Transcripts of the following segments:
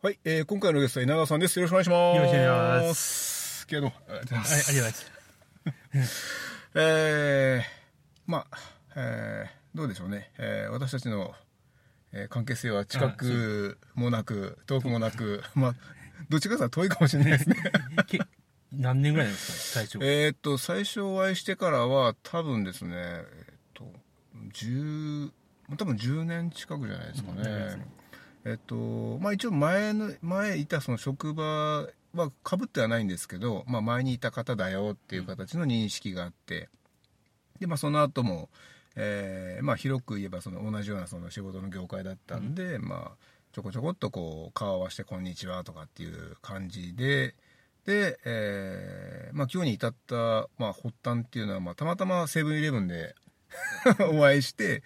はい、えー、今回のゲストは稲川さんです。よろしくお願いします。よろしくお願いします。今日の、ありがとうございまはい、あす。りがとうございます。えー、まあ、えー、どうでしょうね。えー、私たちの、えー関係性は近くもなく、遠くもなく、まあ、どっちかというと遠いかもしれないですね。け何年ぐらいなんですかね、最初。えーっと、最初お会いしてからは、多分ですね、えーっと、10、多分10年近くじゃないですかね。うんえっと、まあ一応前の、前いたその職場は被ってはないんですけど、まあ前にいた方だよっていう形の認識があって、で、まあその後も、えーまあ広く言えばその同じようなその仕事の業界だったんで、まあちょこちょこっとこう顔を合わせてこんにちはとかっていう感じで、で、えーまあ今日に至った、まあ発端っていうのは、まあたまたまセブンイレブンで お会いして、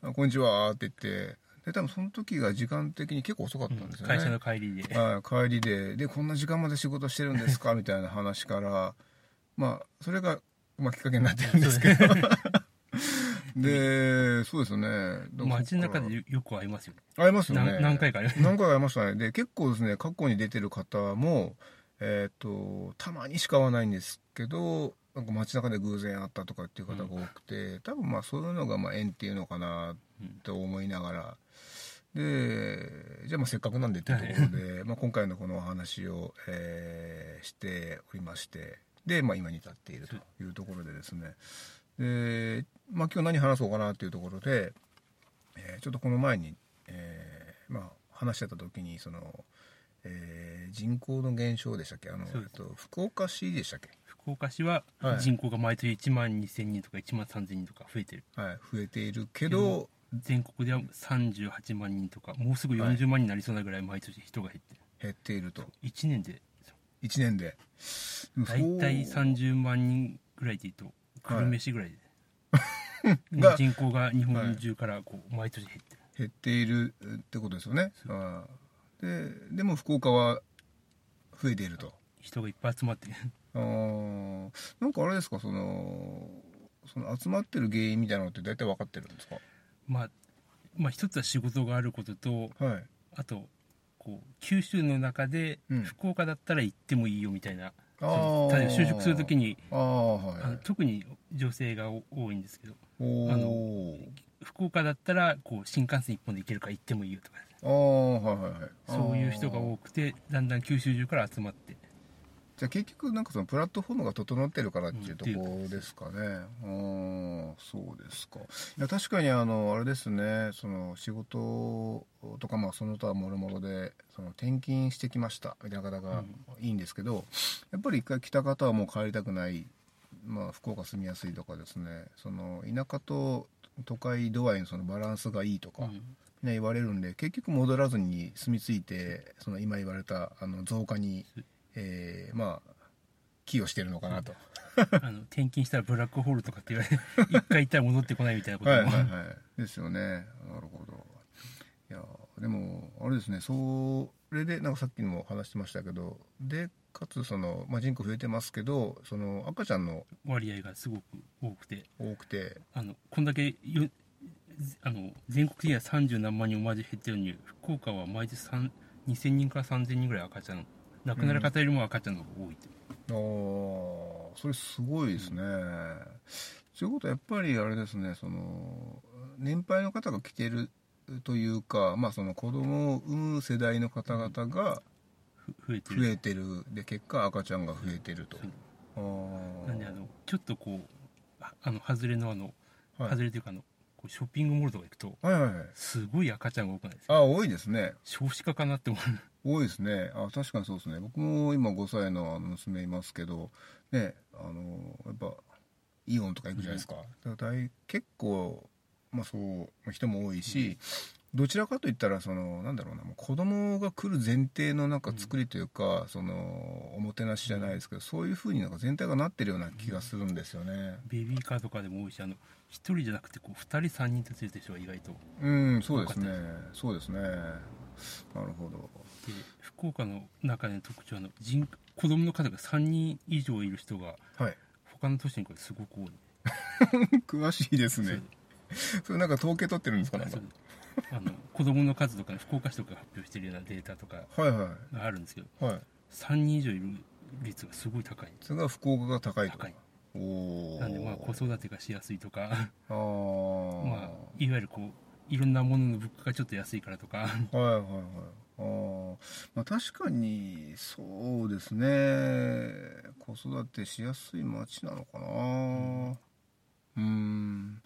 あこんにちはって言って、で、多分その時が時間的に結構遅かったんですよね。会社の帰りで。はい、帰りで、で、こんな時間まで仕事してるんですか？みたいな話から、まあ、それが、まあ、きっかけになってるんですけど。で、そうですよね。街の中でよよく会いますよ。ら会いますよね。何何回かあります何回か会いましたね。で、結構ですね、過去に出てる方も、えっ、と、たまにしか会わないんですけど、なんか街中で偶然会ったとかっていう方が多くて、多分まあそういうのがまあ縁っていうのかなと思いながら、で、じゃあまあせっかくなんでっていうところで、まあ今回のこのお話を、えーしておりまして、で、まあ今に至っているというところでですね、で、まあ今日何話そうかなっていうところで、えーちょっとこの前に、えーまあ話してた時にその、えー人口の減少でしたっけ？あの、と、福岡市でしたっけ？福岡市ははい人口が毎年1万2000人とか1万3000人とか増えてる。はい、増えているけど、全国では38万人とか、もうすぐ40万人になりそうなぐらい毎年人が減ってる。減っていると。1年で、1年で。だいたいそう30万人ぐらいで言うと、久留米市ぐらいで。が人口が日本中からこう毎年減ってる。減っているってことですよね。あーで、でも福岡は増えていると。人がいっぱい集まってる。あーなんかあれですか、その、その集まってる原因みたいなのって大体分かってるんですか？まあ、まあ一つは仕事があることと、はい。あとこう九州の中でうん。福岡だったら行ってもいいよみたいな、あそのー例えば就職するときにああ、はい。特に女性がお多いんですけどおあー福岡だったらこう新幹線一本で行けるから行ってもいいよとかああ、はいはいはい。そういう人が多くてだんだん九州中から集まってじゃあ結局なんかそのプラットフォームが整ってるからっていうとうんころですかね。うん、そうですか。いや確かにあのあれですね、その仕事とかまあその他もろもろでその転勤してきましたみたいな方がいいんですけど、やっぱり一回来た方はもう帰りたくない。まあ福岡住みやすいとかですね、その田舎と都会度合いのそのバランスがいいとか。うんね、言われるんで結局戻らずに住み着いてその今言われたあの増加に、えーまあ寄与してるのかなと、あの転勤したらブラックホールとかって言われて 一回行ったら戻ってこないみたいなことも、はいはいはい。ですよね。なるほど。いやでもあれですね。それでなんかさっきも話してましたけどでかつその、まあ、人口増えてますけどその赤ちゃんの割合がすごく多くて。多くて。あのこんだけよあの全国的には30何万人もマジ減ってるのに福岡は毎年3 2000人から3000人ぐらい赤ちゃん亡くなる方よりも赤ちゃんの方が多いって、ああそれすごいですね、そういうことはやっぱりあれですねその年配の方が来てるというかまあその子供を産む世代の方々がふ増えてる。増えてる。で結果赤ちゃんが増えてると。あなんであのちょっとこうああの外れのあの、はい。外れというかあのショッピングモールとか行くとあはいはいはい。すごい赤ちゃんが多くないですか？あ多いですね。少子化かなって思う。多いですね。あ確かにそうですね。僕も今5歳の娘いますけどねあのやっぱイオンとか行くじゃないですか,、だから大結構まあそう人も多いし、どちらかといったらそのなんだろうなもう子供が来る前提のなんか作りというか、そのおもてなしじゃないですけどそういうふうになんか全体がなってるような気がするんですよね。ベビーカーとかでも多いしあの一人じゃなくてこう2人3人と連れてる人が意外とうんそうですね。そうですね。なるほど。で福岡の中での特徴はあの人子供の数が3人以上いる人がはい。他の都市にこれすごく多い。詳しいですね。それなんか統計取ってるんですかなんか？そうあの子供の数とか福岡市とかが発表してるようなデータとかがあるんですけどいはい。3人以上いる率がすごい高い。それが福岡が高いと。高い。おおなんでまあ子育てがしやすいとか。あー。まあいわゆるこういろんなものの物価がちょっと安いからとか。はいはいはい。あー。まあ確かにそうですね。子育てしやすい街なのかな。うん。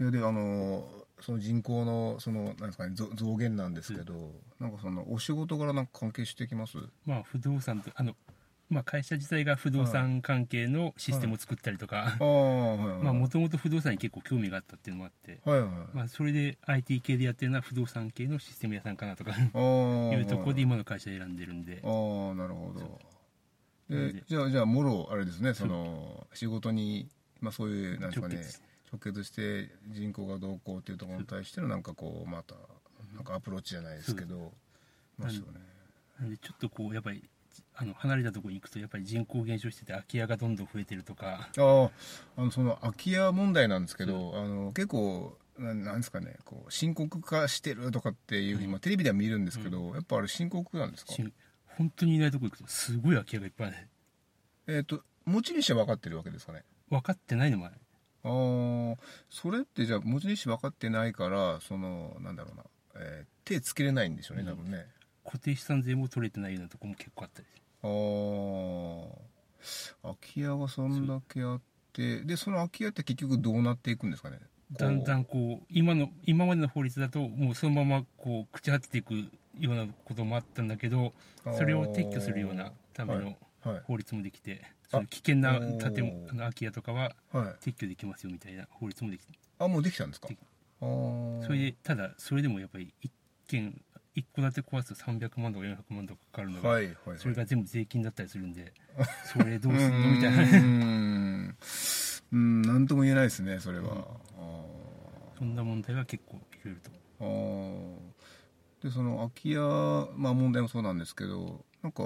いやであのその人口のそのなんですかね増増減なんですけど、なんかそのお仕事柄なんか関係してきます？まあ不動産とあのまあ会社自体が不動産関係のシステムを作ったりとか。ああはいはいまあもともと不動産に結構興味があったっていうのもあって。はいはいまあそれで IT 系でやってるのは不動産系のシステム屋さんかなとか。ああいうところで今の会社選んでるんで。ああなるほど。でじゃあじゃあもろあれですねその仕事にまあそういうなんですかね直結して人口がどうこうっていうところに対してのなんかこうまたなんかアプローチじゃないですけどまあそうね。なんでちょっとこうやっぱりあの離れたところに行くとやっぱり人口減少してて空き家がどんどん増えてるとか。あああのその空き家問題なんですけどあの結構ななんですかねこう深刻化してるとかっていうふうに、まあ、テレビでは見るんですけど、やっぱあれ深刻なんですか？し本当にいないとこ行くとすごい空き家がいっぱいある。えっ、と持ち主は分かってるわけですかね？分かってないのもあるああそれってじゃあ持ち主分かってないからそのなんだろうな、えー手つけれないんでしょうね多分ね、固定資産税も取れてないようなところも結構あったりああ空き家がそんだけあってでその空き家って結局どうなっていくんですかね？だんだんんこう今の今までの法律だともうそのままこう朽ち果てていくようなこともあったんだけどそれを撤去するようなためのはい法律もできてその危険な建物あの空き家とかははい。撤去できますよみたいな法律もできて。あもうできたんですか？それでただそれでもやっぱり一軒一戸建て壊すと300万とか400万とかかかるのが、はいはいはい。それが全部税金だったりするんで それどうすんのみたいな。うーんうん。なんとも言えないですねそれは、うん。そんな問題が結構いろいろと。あーあー。でその空き家まあ問題もそうなんですけどなんか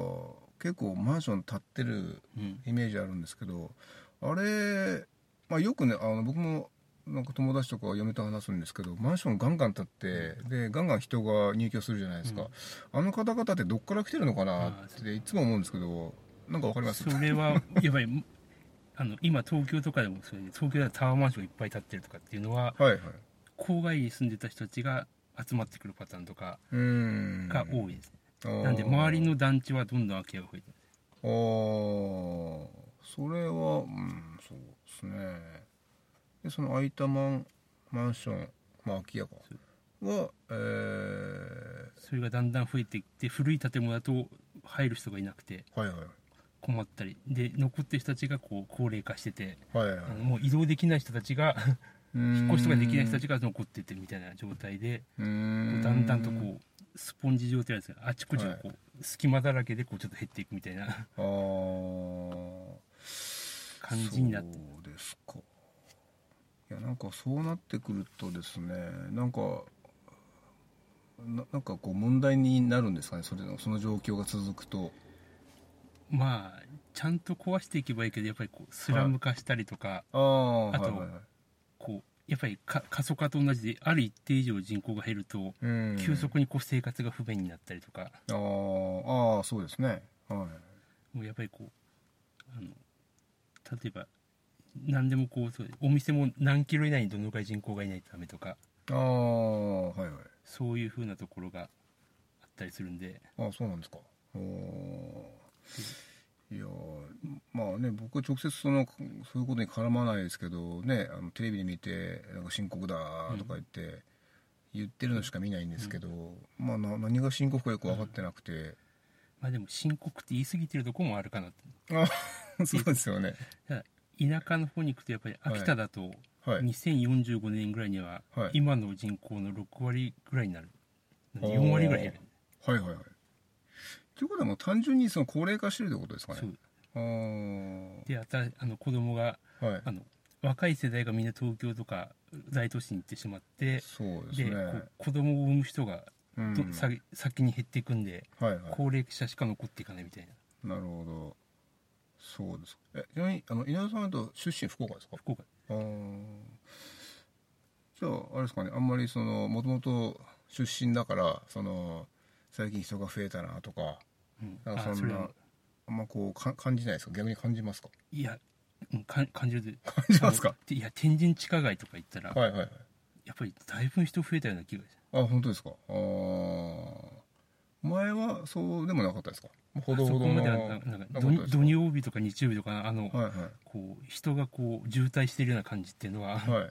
結構マンション建ってるうん。イメージあるんですけどあれ、まあ、よくねあの僕もなんか友達とか嫁と話すんですけどマンションガンガン建ってでガンガン人が入居するじゃないですか、あの方々ってどっから来てるのかなっていつも思うんですけどなんかわかります？それはやっぱり あの今東京とかでもそれで東京ではタワーマンションがいっぱい建ってるとかっていうのははいはい。郊外に住んでた人たちが集まってくるパターンとかが多いです、なんで周りの団地はどんどん空き家が増えてる。あー。それはうんそうですね。でその空いたマンマンションまあ空き家か。はえー、それがだんだん増えていって古い建物だと入る人がいなくてはいはい。困ったり。で残ってる人たちがこう高齢化しててはいはい。あのもう移動できない人たちが引引っ越しとかできない人たちが残っててみたいな状態でうこん。うだんだんとこうスポンジ状態ですがあちこちがこう隙間だらけでこうちょっと減っていくみたいな。あー。感じになって。そうですか。いやなんかそうなってくるとですねなんかななんかこう問題になるんですかねそれのその状況が続くと。まあちゃんと壊していけばいいけどやっぱりこうスラム化したりとか、あああとはいはいはい。こうやっぱりか過疎化と同じである一定以上人口が減ると、うん。急速にこう生活が不便になったりとか。あーあーそうですね。はい。もうやっぱりこうあの例えば何でもこうそうお店も何キロ以内にどのくらい人口がいないとダメとか。ああはいはい。そういうふうなところがあったりするんで。あそうなんですか。おーいやーまあね僕は直接そのそういうことに絡まないですけどねあのテレビで見てなんか深刻だとか言って、言ってるのしか見ないんですけど、まあな何が深刻かよく分かってなくて、まあでも深刻って言い過ぎてるところもあるかなって。あ そうですよね。田舎の方に行くとやっぱり秋田だとはい。2045年ぐらいにははい。今の人口の6割ぐらいになる。あー。4割ぐらい減る。はいはいはいということはもう単純にその高齢化してるってことですかね。そう。あー。であたあの子供がはい。あの若い世代がみんな東京とか大都市に行ってしまってそうですね。で子供を産む人がうん。どさ先に減っていくんではいはい。高齢者しか残っていかないみたいな。なるほど。そうです。えちなみにあの稲田さんと出身福岡ですか？福岡。あー。じゃああれですかね。あんまりそのもともと出身だからその最近人が増えたなとかうん。なんかそんなあんまこうか感じないですか？逆に感じますか？いやうんか感じる。で感じますか？いや天神地下街とか行ったらはいはいはい。やっぱりだいぶ人増えたような気がしあ本当ですか？あー。前はそうでもなかったですか？ほどほどの土曜日とか日曜日とかあの、はいこう人がこう渋滞してるような感じっていうのは、はい。はい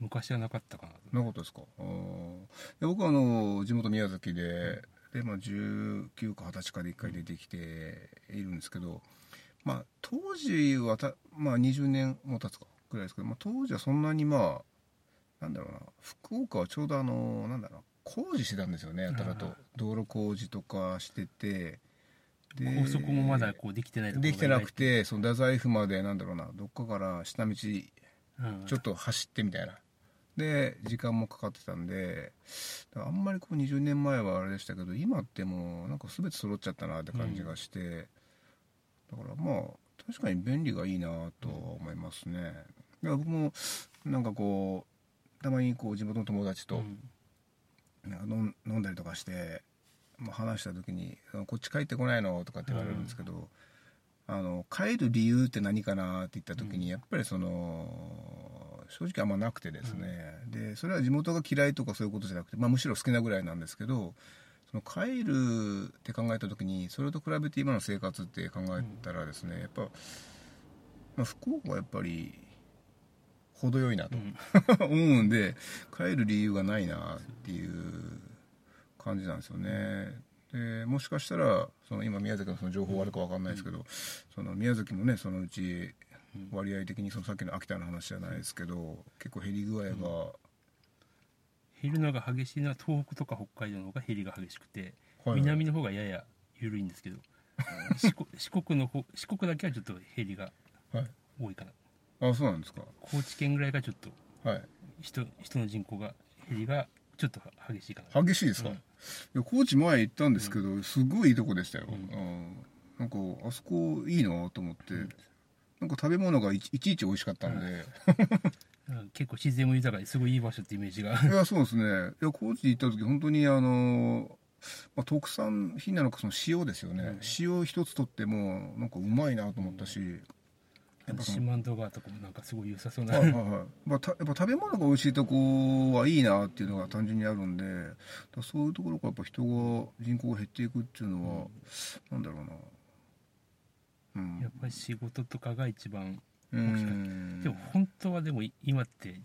昔はなかったかなと。なかったですか？あ僕はあの地元宮崎でで、まあ、19か20歳かで1回出てきているんですけど、まあ、当時はた、まあ、20年も経つかぐらいですけど、まあ、当時はそんなにまあなんだろうな福岡はちょうどあのなんだろうな工事してたんですよねやたらと。道路工事とかしててで高速もまだこうできてないところができてなくてその太宰府までなんだろうなどっかから下道うん。ちょっと走ってみたいなで時間もかかってたんであんまりこう20年前はあれでしたけど今ってもうなんか全て揃っちゃったなって感じがして、だからまあ確かに便利がいいなとは思いますね、だから僕もなんかこうたまにこう地元の友達と飲んだりとかして、まあ、話した時に「こっち帰ってこないの?」とかって言われるんですけど、あの帰る理由って何かなって言った時に、やっぱりその正直あんまなくてですね、でそれは地元が嫌いとかそういうことじゃなくて、まあ、むしろ好きなぐらいなんですけどその帰るって考えた時にそれと比べて今の生活って考えたらですね、やっぱ、まあ、福岡はやっぱり程よいなと、思うんで帰る理由がないなっていう感じなんですよね。でもしかしたらその今宮崎のその情報あるか分かんないですけど、その宮崎もねそのうち割合的にそのさっきの秋田の話じゃないですけど結構減り具合が、減るのが激しいのは東北とか北海道の方が減りが激しくて、はい。南の方がやや緩いんですけど 四国四国の方四国だけはちょっと減りがはい。多いかな。あそうなんですか。高知県ぐらいがちょっとはい。人人の人口が減りがちょっと激しいかな。激しいですか、うん。いや高知前行ったんですけど、すごいいいとこでしたよ、うん。うん。なんかあそこいいなと思って、なんか食べ物がいちいちいち美味しかったんで、うん 結構自然も豊かですごいいい場所ってイメージが。いやそうですね。いや高知行った時本当にあの、まあ、特産品なのかその塩ですよね、うん塩一つとってもなんかうまいなと思ったし、やっぱその四万十川とかもなんかすごい良さそうな、はいはいはい。まあ、たやっぱ食べ物が美味しいとこはいいなっていうのが単純にあるんで。そういうところからやっぱ人が人口が減っていくっていうのは、なんだろうな。うんやっぱり仕事とかが一番う大きかっんでも本当はでもい今って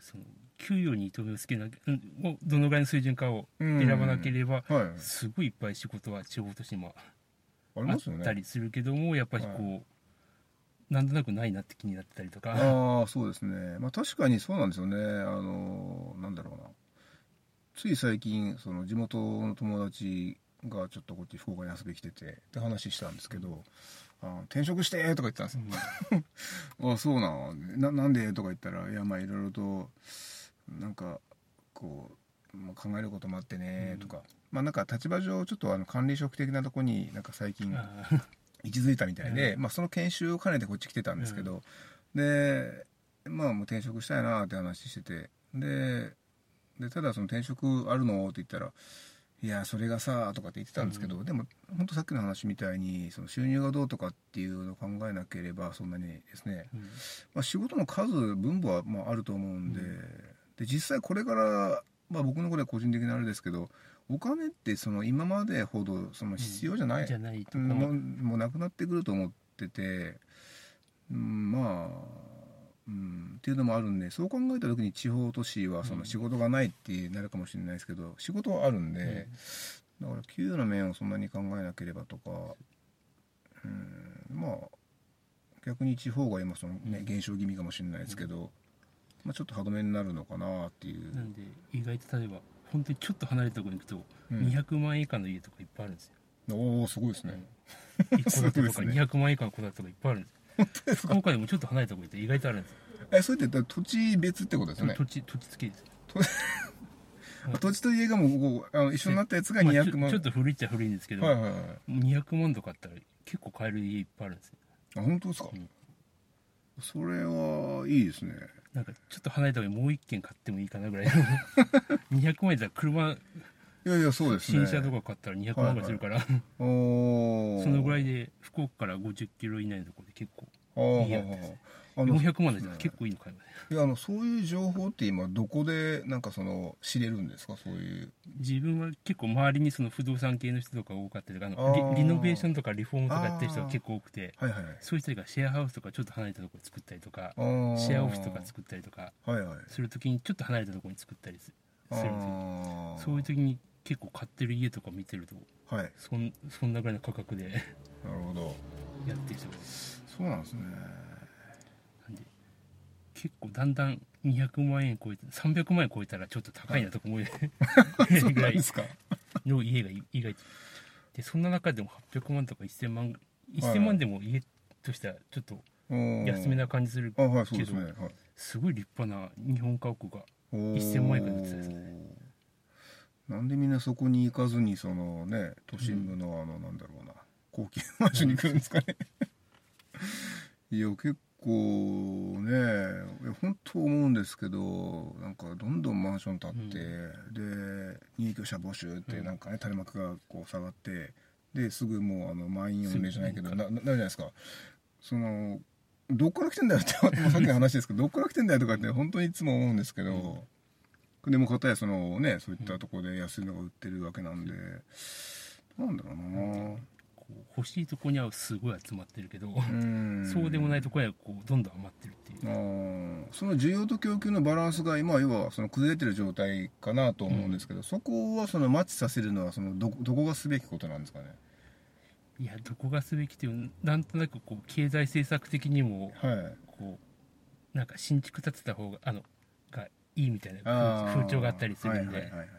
その給与に糸目をつけなきゃ、どのぐらいの水準かを選ばなければ、はい。すごいいっぱい仕事は地方としてもあっますよね。たりするけどもやっぱりこう、はなんとなくないなって気になってたりとか。ああそうですね。まあ確かにそうなんですよね。あのなんだろうな。つい最近その地元の友達がちょっとこっち福岡に遊びに来ててって話したんですけど「あ転職して!」とか言ってたんですよ。うん。あそうなんななんで？とか言ったらいやまあいろいろとなんかこう、まあ、考えることもあってねとか、まあなんか立場上ちょっとあの管理職的なとこになんか最近位置づいたみたいで、うまあ、その研修を兼ねてこっち来てたんですけど、でまあもう転職したいなって話しててででただその転職あるの？って言ったら「いやそれがさ」とかって言ってたんですけど、でも本当さっきの話みたいにその収入がどうとかっていうのを考えなければそんなにですね、うん。まあ、仕事の数分母はまああると思うんで,、で実際これから、まあ、僕のこれは個人的なあれですけどお金ってその今までほどその必要じゃない、じゃないもうもうなくなってくると思ってて、うん、まあ、うん、っていうのもあるんでそう考えた時に地方都市はその仕事がないってなるかもしれないですけど、仕事はあるんで、だから給与の面をそんなに考えなければとか、うん、まあ逆に地方が今その、ね、減少気味かもしれないですけど、まあ、ちょっと歯止めになるのかなっていう。なんで意外と例えば本当にちょっと離れたところに行くと、うん。200万円以下の家とかいっぱいあるんですよ。おおすごいですね、一戸建てとかすごいですね。200万円以下の戸建てとかいっぱいあるんですよ 福岡でもちょっと離れたとこ行って意外とあるんですよ。えそれって土地別ってことですよね？土地土地付きです。土地と家がもうあの一緒になったやつがまあちょ200万、ちょっと古いっちゃ古いんですけど、はいはいはい。200万とかあったら結構買える家いっぱいあるんですよ。あ本当ですか、うん。それはいいですね。なんかちょっと離れたところにもう一軒買ってもいいかなぐらいの。200万円だったら車いやいやそうですね。新車とか買ったら200万ぐらい。するから、おー。そのぐらいで福岡から50キロ以内のところで結構いいやはーはーあの400万だったら結構いいの買いますいやあのそういう情報って今どこでなんかその知れるんですか？そういう。自分は結構周りにその不動産系の人とか多かったりとかあのリリノベーションとかリフォームとかやってる人が結構多くてはいはいはいそういう人がシェアハウスとかちょっと離れたところ作ったりとかシェアオフィスとか作ったりとかはいはい。するときにちょっと離れたところに作ったりすするんですよ。そういう時に結構買ってる家とか見てるとはい。そんそんなぐらいの価格でなるほど。やってる人がい。るそうなんですね。なんで結構だんだん200万円超えて300万円超えたらちょっと高いなとか思う。そうぐらいなんですか。の家が意外と。でそんな中でも800万とか1000万1000万でも家としてはちょっと安めな感じするあはいそうけどですね。はい。すごい立派な日本家屋がおー。1000万円から売ってたんですねなんでみんなそこに行かずにそのね都心部のあのなんだろうな高級マンションに来るんですかね。いや結構ね本当思うんですけどなんかどんどんマンション建って、で入居者募集ってなんかね垂れ幕がこう下がってですぐもうあの満員御礼じゃないけどなななるじゃないですか。そのどっから来てんだよってさっきの話ですけどどっから来てんだよとかって本当にいつも思うんですけど、でも片やそのねそういったところで安いのが売ってるわけなんで、なんだろうな。欲しいとこにはすごい集まってるけど、うん。そうでもないとこにはこうどんどん余ってるっていう。その需要と供給のバランスが今要はその崩れてる状態かなと思うんですけど、そこはそのマッチさせるのはそのどどこがすべきことなんですかね？いやどこがすべきっていうなんとなくこう経済政策的にもはい。こうなんか新築建てた方があのがいいみたいな風風潮があったりするんで、はいはいはいはい。っ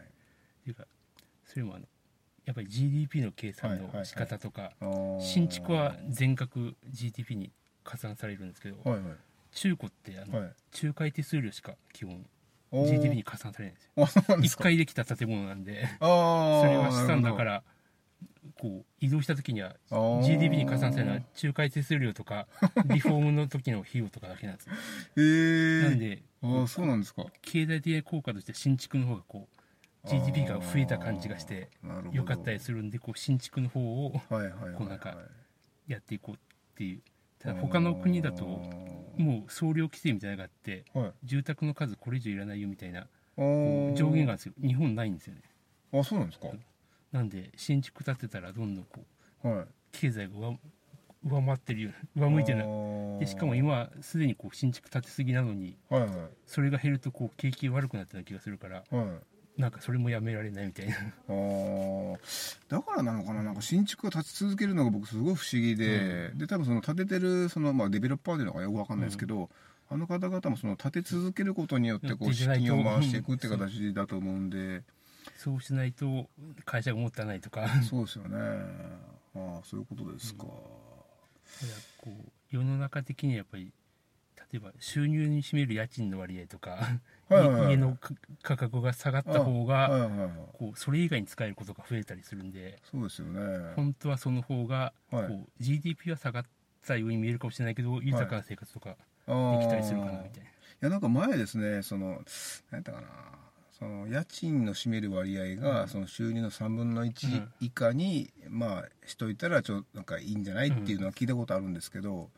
ていうかそれもあのやっぱり GDP の計算の仕方とか、あー。新築は全額 GDP に加算されるんですけど、はいはい。中古ってあの、はい。仲介手数料しか基本 GDP に加算されないんですよ。あそうなんです1か回できた建物なんで。それは資産だからこう移動した時には GDP に加算されるのは仲介手数料とか リフォームの時の費用とかだけなんですえなんでああそうなんですか。経済的な効果として新築の方がこう GDP が増えた感じがしてあーなるほど。良かったりするんでこう新築の方をこうなんかやっていこうっていう。ただ他の国だともう総量規制みたいなのがあってうはい。住宅の数これ以上いらないよみたいな上限があるんですよ。日本ないんですよね。あそうなんですかなんで新築建てたらどんどんこうはい。経済が上上回ってるような上向いてるでしかも今はすでにこう新築建てすぎなのにはいはい。それが減るとこう景気悪くなってた気がするからはい。なんかそれもやめられないみたいな。あー。だからなのかななんか新築が建ち続けるのが僕すごい不思議で、で多分その建ててるその、まあ、デベロッパーというのかよくわかんないですけど、あの方々もその建て続けることによってこう資金を回していくって形だと思うんで、そうしないと会社が持たないとか。そうですよね。ああそういうことですか、こう世の中的にやっぱり例えば収入に占める家賃の割合とか、はいはいはい。家のか価格が下がった方が、はいはいはいこうそれ以外に使えることが増えたりするんでそうですよね。本当はその方がこう、はい GDP は下がったように見えるかもしれないけど豊かな生活とかできたりするかなみたいな。いやなんか前ですねその何やったかなその家賃の占める割合が、うん。その収入の3分のう1ん。以下に、まあしといたらちょなんかいいんじゃないっていうのは聞いたことあるんですけど、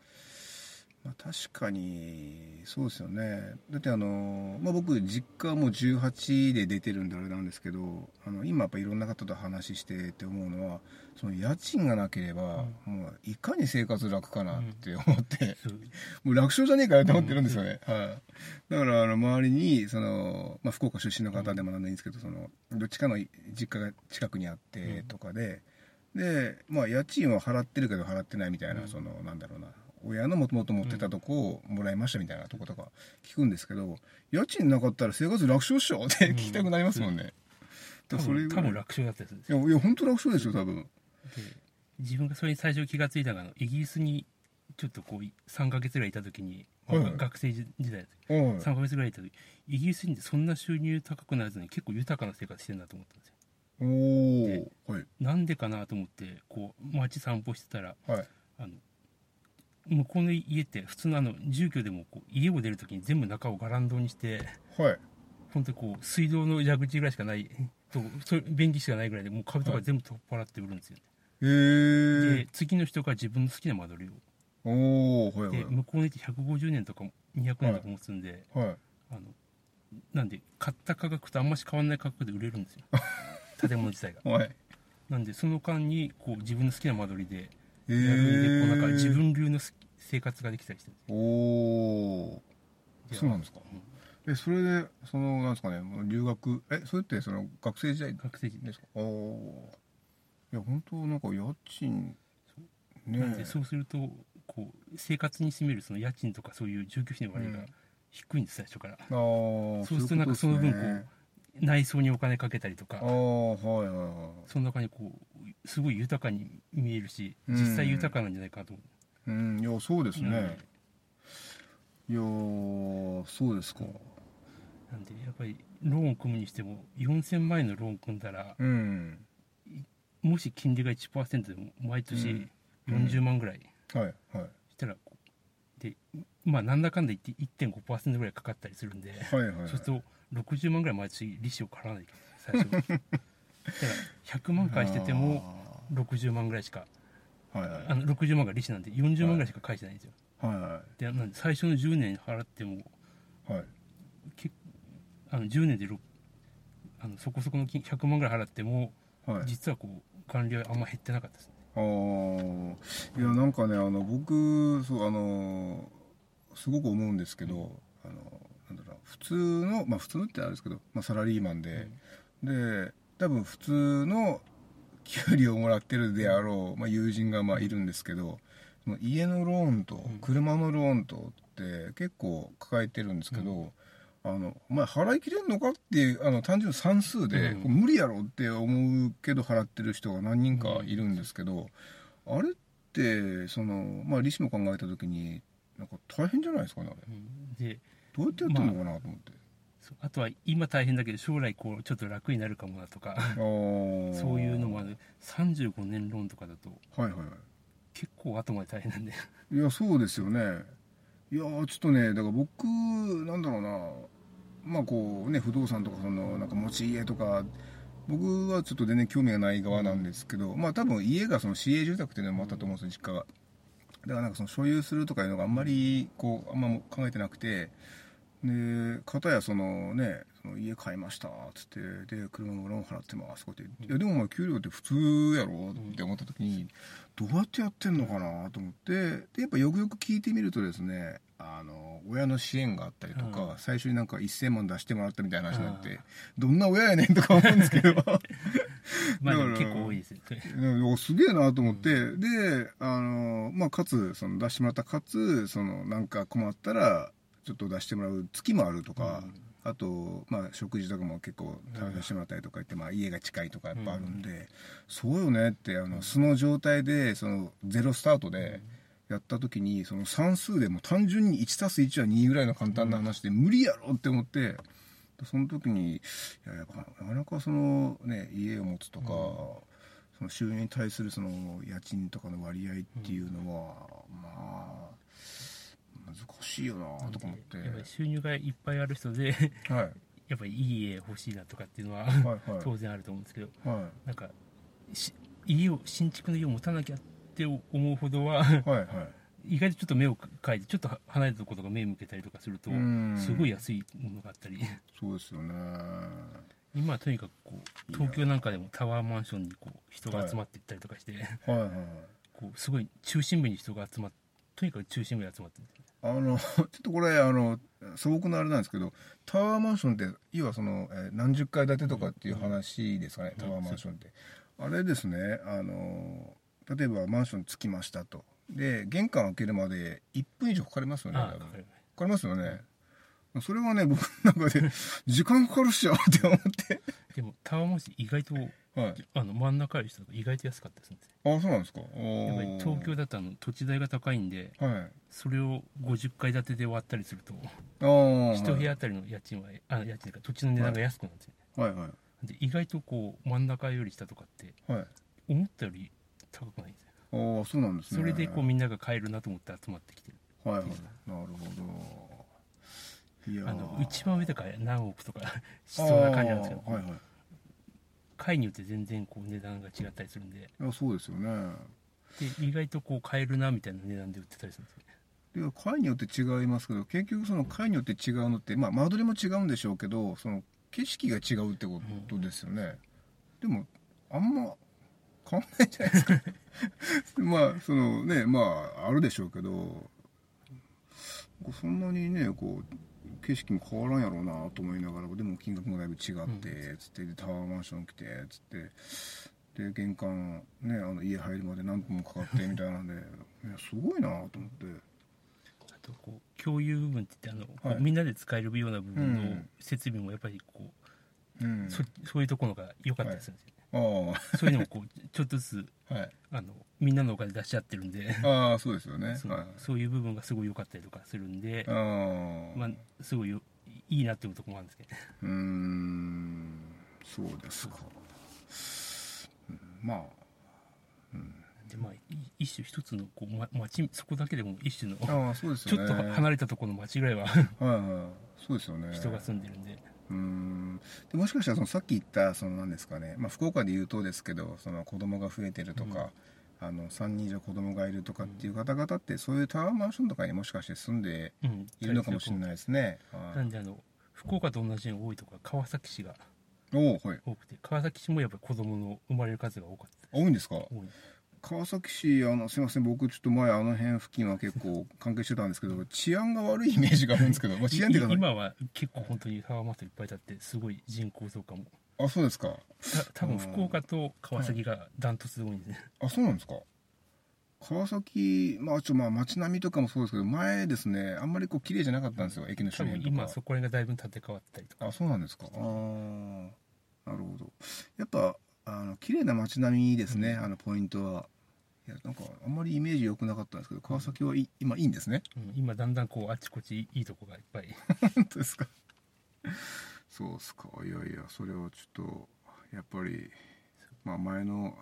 まあ、確かにそうですよね。だってあの、まあ、僕実家はもう18で出てるんであれなんですけどあの今やっぱいろんな方と話してって思うのはその家賃がなければ、もういかに生活楽かなって思って、そうもう楽勝じゃねえかよと思ってるんですよね。はい。だから、あの、周りに、その、まあ、福岡出身の方でもなんでいいんですけど、その、どっちかの実家が近くにあって、とかで、で、まあ、家賃は払ってるけど払ってないみたいな、うん。その、なんだろうな、親のもともと持ってたとこをもらいましたみたいなとことか聞くんですけど、家賃なかったら生活楽勝っしょ？って聞きたくなりますもんね。多だからそれ多分楽勝だったりするんですいや、いや、本当楽勝ですよ、多分。で自分がそれに最初気がついたのがイギリスにちょっとこう3ヶ月ぐらいいた時に、まあはいはい。学生時時代はい3ヶ月ぐらいいた時イギリス人ってそんな収入高くならずに結構豊かな生活してるなと思ったんですよ。おー、はい、なんでかなと思ってこう街散歩してたらはい。あの向こうの家って普通のあの住居でもこう家を出る時に全部中をガランドにしてはい。本当にこう水道の蛇口ぐらいしかないとそれ便器しかないぐらいでもう壁とか全部取っ払って売るんですよ、へでー。次の人が自分の好きな間取りをおー、はい、はい。で向こうの家って150年とか200年とか持つんで、はい。あのなんで買った価格とあんまし変わらない価格で売れるんですよ 建物自体がはい。なんでその間にこう自分の好きな間取りでへやるんでこうなんかー。自分流のす生活ができたりしてるんですよ。おー。でそうなんですか。うんえ、それで、その、なんですかね、もう留学、え、それって、その、学生時代学生時代。ですかおー。いや、本当なんか家賃、ね。そうするとこう生活に占めるその家賃とかそういう住居費の割合が低いんです最初から。あーそうするとなんかその分こう内装にお金かけたりとかああはいはいはい。その中にこうすごい豊かに見えるしうん。実際豊かなんじゃないかなと思う、うんいやそうですね、うん。いやーそうですか。なんでやっぱりローン組むにしても4000万円のローン組んだらうん。もし金利が1%でも毎年うん。40万ぐらいはいはい。したらでまあなんだかんだ言って1.5%ぐらいかかったりするんで、はいはいはい。そうすると60万ぐらい毎年利子を払わないと最初。だから100万返してても60万ぐらいしかはいはい。あの60万が利子なんで40万ぐらいしか返してないんですよ、はいはでなんで最初の10年払ってもいはい。結あの10年でろあのそこそこの金100万ぐらい払ってもはい。実はこう管理はあんま減ってなかったですね。あー。いやなんかねあの僕そうあのすごく思うんですけど、あの普通のまあ普通のってあれですけど、まあ、サラリーマンで、で多分普通の給料をもらってるであろう、まあ、友人がまあいるんですけど家のローンとん。車のローンとって結構抱えてるんですけど、あのお前払いきれんのかっていうあの単純に算数で、うん。無理やろって思うけど払ってる人が何人かいるんですけど、あれってその、まあ、利子も考えた時になんか大変じゃないですかねあれ。うん。でどうやってやってるのかなと思って、そうあとは今大変だけど将来こうちょっと楽になるかもなとか。そういうのもある。35年ローンとかだと。はいはいはい。結構後まで大変なんでいやそうですよね。いやーちょっとねだから僕なんだろうな。まあこうね不動産とかそのなんか持ち家とか僕はちょっと全然興味がない側なんですけど、まあ多分家がその市営住宅っていうのもあったと思うんですよ実家が。だからなんかその所有するとかいうのがあんまりこうあんま考えてなくてで片やそのねその家買いましたっつってで車もローン払ってますとかっていやでもお前給料って普通やろ？って思った時にどうやってやってんのかなと思ってでやっぱよくよく聞いてみるとですねあの親の支援があったりとか、うん。最初になんか1000万出してもらったみたいな話になって、うん。どんな親やねんとか思うんですけど。まあ結構多いですよすげえなと思って、であの、まあ、かつその出してもらったかつそのなんか困ったらちょっと出してもらう月もあるとか、あと、まあ、食事とかも結構食べさせてもらったりとか言って、まあ、家が近いとかやっぱあるんで、そうよねってあの素の状態でそのゼロスタートでやった時にその算数でも単純に 1+1 は2ぐらいの簡単な話で無理やろって思って。その時にいややっぱなかなかそのね家を持つとか、その収入に対するその家賃とかの割合っていうのは、まあ難しいよなとか思って、やっぱり収入がいっぱいある人ではい。やっぱりいい家欲しいなとかっていうのははいはい。当然あると思うんですけどはなんかし家を新築の家を持たなきゃって思うほどはいはいはい。意外とちょっと目を変えてちょっと離れたところとか目向けたりとかするとうん。すごい安いものがあったり。そうですよね。今はとにかくこう東京なんかでもタワーマンションにこう人が集まっていったりとかして、はいはい。こうすごい中心部に人が集まってとにかく中心部に集まってるあの ちょっとこれあの素朴なあれなんですけどタワーマンションって要はその、えー何十階建てとかっていう話ですかね、タワーマンションって。あれですねあの例えばマンション着きましたと。で玄関開けるまで1分以上かかりますよねかかりますよね。それはね僕の中で時間かかるっしょって思ってでもタワーマンション意外とはい。あの真ん中より下とか意外と安かったですよ。あそうなんですか？やっぱり東京だとあの土地代が高いんではい。それを50階建てで割ったりすると一部屋あたりの家賃はあ家賃か土地の値段が安くなるんですよ。ね、はいはい。で意外とこう真ん中より下とかってはい。思ったより高くないんですよ。ああそうなんですね。それでこうみんなが買えるなと思って集まってきてるはいはい。なるほどあの一番上とか何億とかしそうな感じなんですけど、はいはい。階によって全然こう値段が違ったりするんで。そうですよね。で意外とこう買えるなみたいな値段で売ってたりするんですよ。ねで階によって違いますけど結局その階によって違うのってまあ間取りも違うんでしょうけどその景色が違うってことですよね、でもあんま変わんないじゃないですか？まあそのねまああるでしょうけどそんなにねこう景色も変わらんやろうなと思いながらでも金額もだいぶ違って、つってでタワーマンション来てつってで玄関ねあの家入るまで何分もかかってみたいなんでいやすごいなと思って。あとこう共有部分って言ってあの、はい。みんなで使えるような部分のうん。設備もやっぱりこう、うん。そそういうところが良かったりするんですよね、あそういうのもこうちょっとずつあはい。あのみんなのお金出し合ってるんで。ああそうですよね。そ,、はい。そういう部分がすごい良かったりとかするんでああまあ、すごいよいいなっていうところもあるんですけど。ねうーん。そうですか、うん。まあ。でまあい一種一つのこう、ま、町そこだけでも一種のああそうですね。ょっと離れたところの町ぐらいははいはい。そうですよね。人が住んでるんで、うーん。でもしかしたらそのさっき言ったその何ですかね、まあ、福岡で言うとですけどその子供が増えてるとか、あの3人以上子供がいるとかっていう方々ってそういうタワーマンションとかにもしかして住んでうん、いるのかもしれないですね、はい。なんであの福岡と同じように多いところは川崎市が多くて川崎市もやっぱり子供の生まれる数が多かった多いんですか？多い川崎市あのすいません僕ちょっと前あの辺付近は結構関係してたんですけど治安が悪いイメージがあるんですけど、まあ、治安っていうかい今は結構本当にタワーマンションいっぱい建ってすごい人口増加も。あそうですか。た多分福岡と川崎がダントツで多いんですね、あそうなんですか。川崎まあちょまあ街並みとかもそうですけど前ですねあんまりこう綺麗じゃなかったんですよ駅の周辺とか今そこら辺がだいぶ建て替わったりとか。あそうなんですか。ああなるほど。やっぱあの綺麗な街並みですね、あのポイントは。いやなんかあんまりイメージ良くなかったんですけど川崎はい今いいんですね？うん今だんだんこうあちこちいいとこがいっぱい。本当ですか？そうっすか。いやいやそれはちょっとやっぱりまあ前の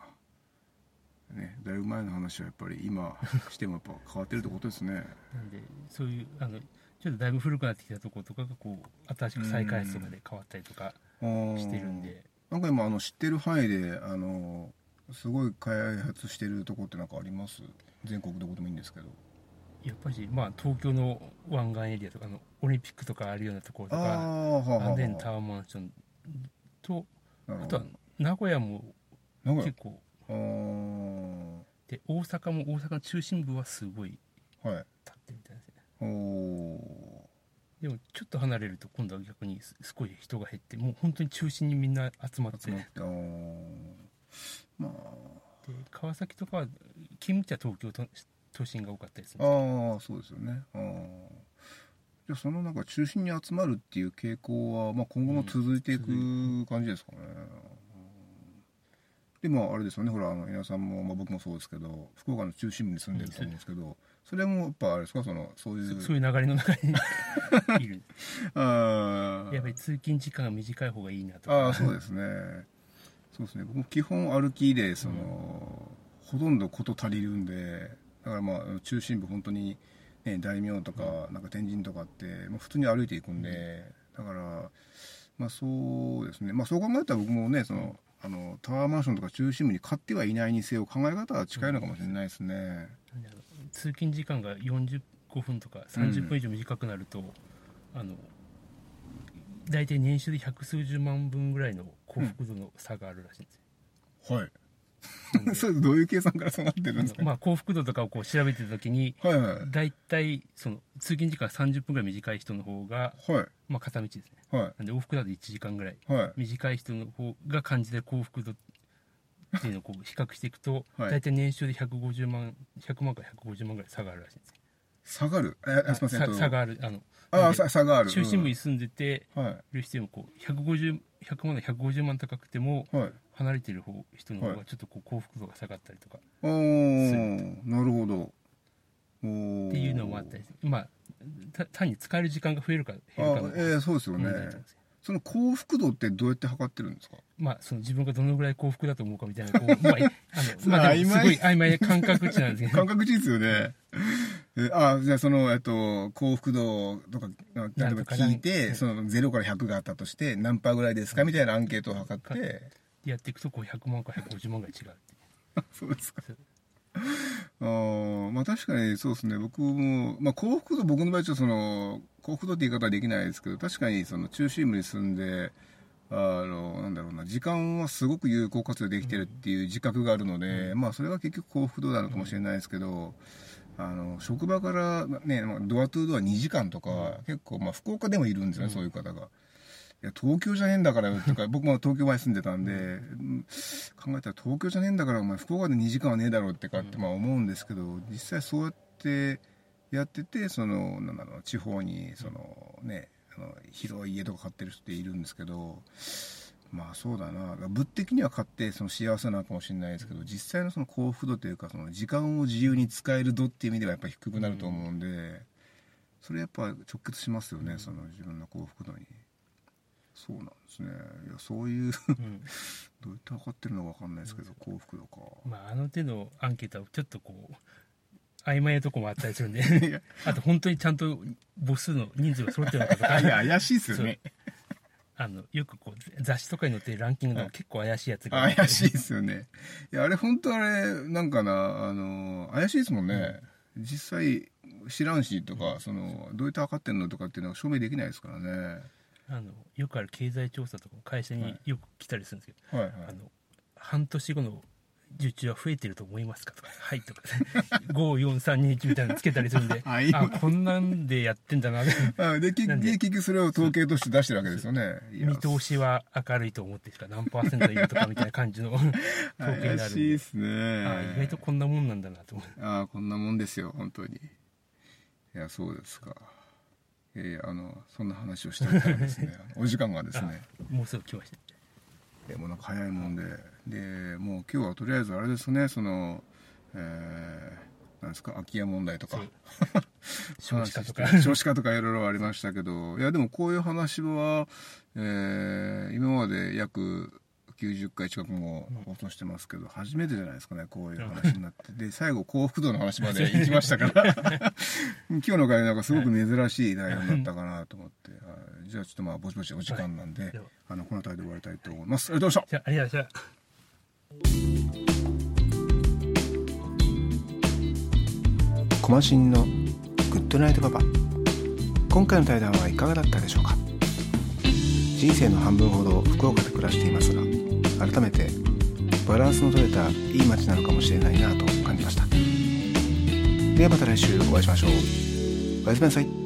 ねだいぶ前の話はやっぱり今してもやっぱ変わってるってことですね。なんでそういうあのちょっとだいぶ古くなってきたところとかがこう新しく再開発とかで変わったりとかししてるんで。なんか今あの知ってる範囲であのすごい開発してるとこってなんかあります？全国どこでもいいんですけど。やっぱりまあ東京の湾岸エリアとかあのオリンピックとかあるようなところとあかアンデンタワーマンションとあとは名古屋も結構。で大阪も大阪の中心部はすごいはい。立ってるみたいですね。おおでもちょっと離れると今度は逆にすすごい人が減ってもう本当に中心にみんな集まって。集まあ。で川崎とかは勤務地は東京都都心が多かったりするんあですけああそうですよね。あーじゃあそのなんか中心に集まるっていう傾向は、まあ、今後も続いていく感じですかね、うん。でもあれですよね。ほらあの皆さんも、まあ、僕もそうですけど福岡の中心部に住んでると思うんですけど、それもやっぱあれですか？そのそういうどそういう流れの中に いる。あーやっぱり通勤時間が短い方がいいなとか。ああそうですねそうですね。僕も基本歩きでその、ほとんど事足りるんでだからまあ中心部本当に、ね、大名とかなんか天神とかって、まあ、普通に歩いていくんで、だからまあそうですね。まあそう考えたら僕もねその、あのタワーマンションとか中心部に買ってはいないにせよ考え方は近いのかもしれないですね、通勤時間が45分とか30分以上短くなると、あの大体年収で百数十万分ぐらいの幸福度の差があるらしいんですよ、はい。それどういう計算からそうなってるんですか、まあ、幸福度とかをこう調べてた時にはいはい大体その通勤時間が30分ぐらい短い人の方が、はい。まあ、片道ですね。はなんで往復だと1時間ぐらい。いはい。短い人の方が感じてる幸福度っていうのをこう比較していくと、はい。大体年収で150万100万から150万ぐらい差があるらしいんです下がる？えあすいませんえっと。差差がある。あのあさ差がある中心部に住んでてる人でもこう150 100万から150万高くてもはい。離れてる方人の方はい。がちょっとこう幸福度が下がったりとか。おーなるほど。っていうのもあったりまあた単に使える時間が増えるか減るかのあえーそうですよね。その幸福度ってどうやって測ってるんですか？まあ、その自分がどのぐらい幸福だと思うかみたいな、こう、まあ、いあの、まあ、すごい曖昧 な感覚値なんですけど、感覚値ですよね。えあじゃあその、えっと、幸福度とか、例えば聞いて、その0から100があったとして、何パーぐらいですか？みたいなアンケートを測って、やっていくと、こう、100万から150万ぐらい違う。そうですか。あーまあ確かにそうですね。僕も、まあ幸福度、僕の場合ちょっとその、幸福度って言い方はできないですけど、確かにその中心部に住んで、あの、なんだろうな、時間はすごく有効活用できてるっていう自覚があるので、まあそれが結局幸福度なのかもしれないですけど、あの、職場からね、まあドアトゥードア2時間とか、結構、まあ福岡でもいるんですよね、そういう方が。いや、東京じゃねえんだからよとか、僕も東京前住んでたんで、うん考えたら東京じゃねえんだから、お前福岡で2時間はねえだろうってかってまあ思うんですけど、実際そうやってやってて、その、なんだろう、地方に、そのね、あの広い家とか買ってる人っているんですけど、まあそうだな、物的には買ってその幸せなのかもしれないですけど、実際のその幸福度というか、その時間を自由に使える度っていう意味ではやっぱり低くなると思うんで、それやっぱ直結しますよね、その自分の幸福度に。そうなんですね。いや、そういううん。どうやって測ってるのか分かんないですけど、幸福度か。まあ、あの手のアンケートは、ちょっとこう、曖昧なとこもあったりするんで あと本当にちゃんと母数の人数が揃ってるのかとか、いや、怪しいですよね。あの、よくこう、雑誌とかに載ってるランキングでも結構怪しいやつが怪しいですよね。いや、あれ本当あれ、なんかな、あの、怪しいですもんね。実際、知らんしとか、その、どうやって測ってんのとかっていうのは証明できないですからね。あの、よくある経済調査とかも会社によく来たりするんですけど、はいはい。あの、半年後の受注は増えてると思いますかとか、はいとか、54321みたいなのつけたりするんで、はいあ、こんなんでやってんだな、あで、結局、結局それを統計として出してるわけですよね。見通しは明るいと思ってしか何パーセントいるとかみたいな感じの統計にな怪るんで、しいですね。あ意外とこんなもんなんだなと思う。ああ、こんなもんですよ、本当に。いや、そうですか。えー、あの、そんな話をしてみたらですね、お時間がですね、もうすぐ来ました。えもうなんか早いもんで、で、もう今日はとりあえずあれですね、その、えー、なんですか、空き家問題とか。少子化とか。少子化とかいろいろありましたけど、いや、でもこういう話は、えー、今まで約90回近くも放送してますけど、初めてじゃないですかね、こういう話になって。で、最後、幸福度の話まで行きましたから、今日の回なんかすごく珍しい内容になったかなと思って、はい。じゃあちょっとまあ、ぼちぼちお時間なんで、ではあの、この辺りで終わりたいと思います。ありがとうございました。じゃあ、ありがとうございました。コマシンのグッドナイトパパ。今回の対談はいかがだったでしょうか。人生の半分ほど福岡で暮らしていますが改めてバランスの取れたいい街なのかもしれないなと感じました。ではまた来週お会いしましょう。おやすみなさい。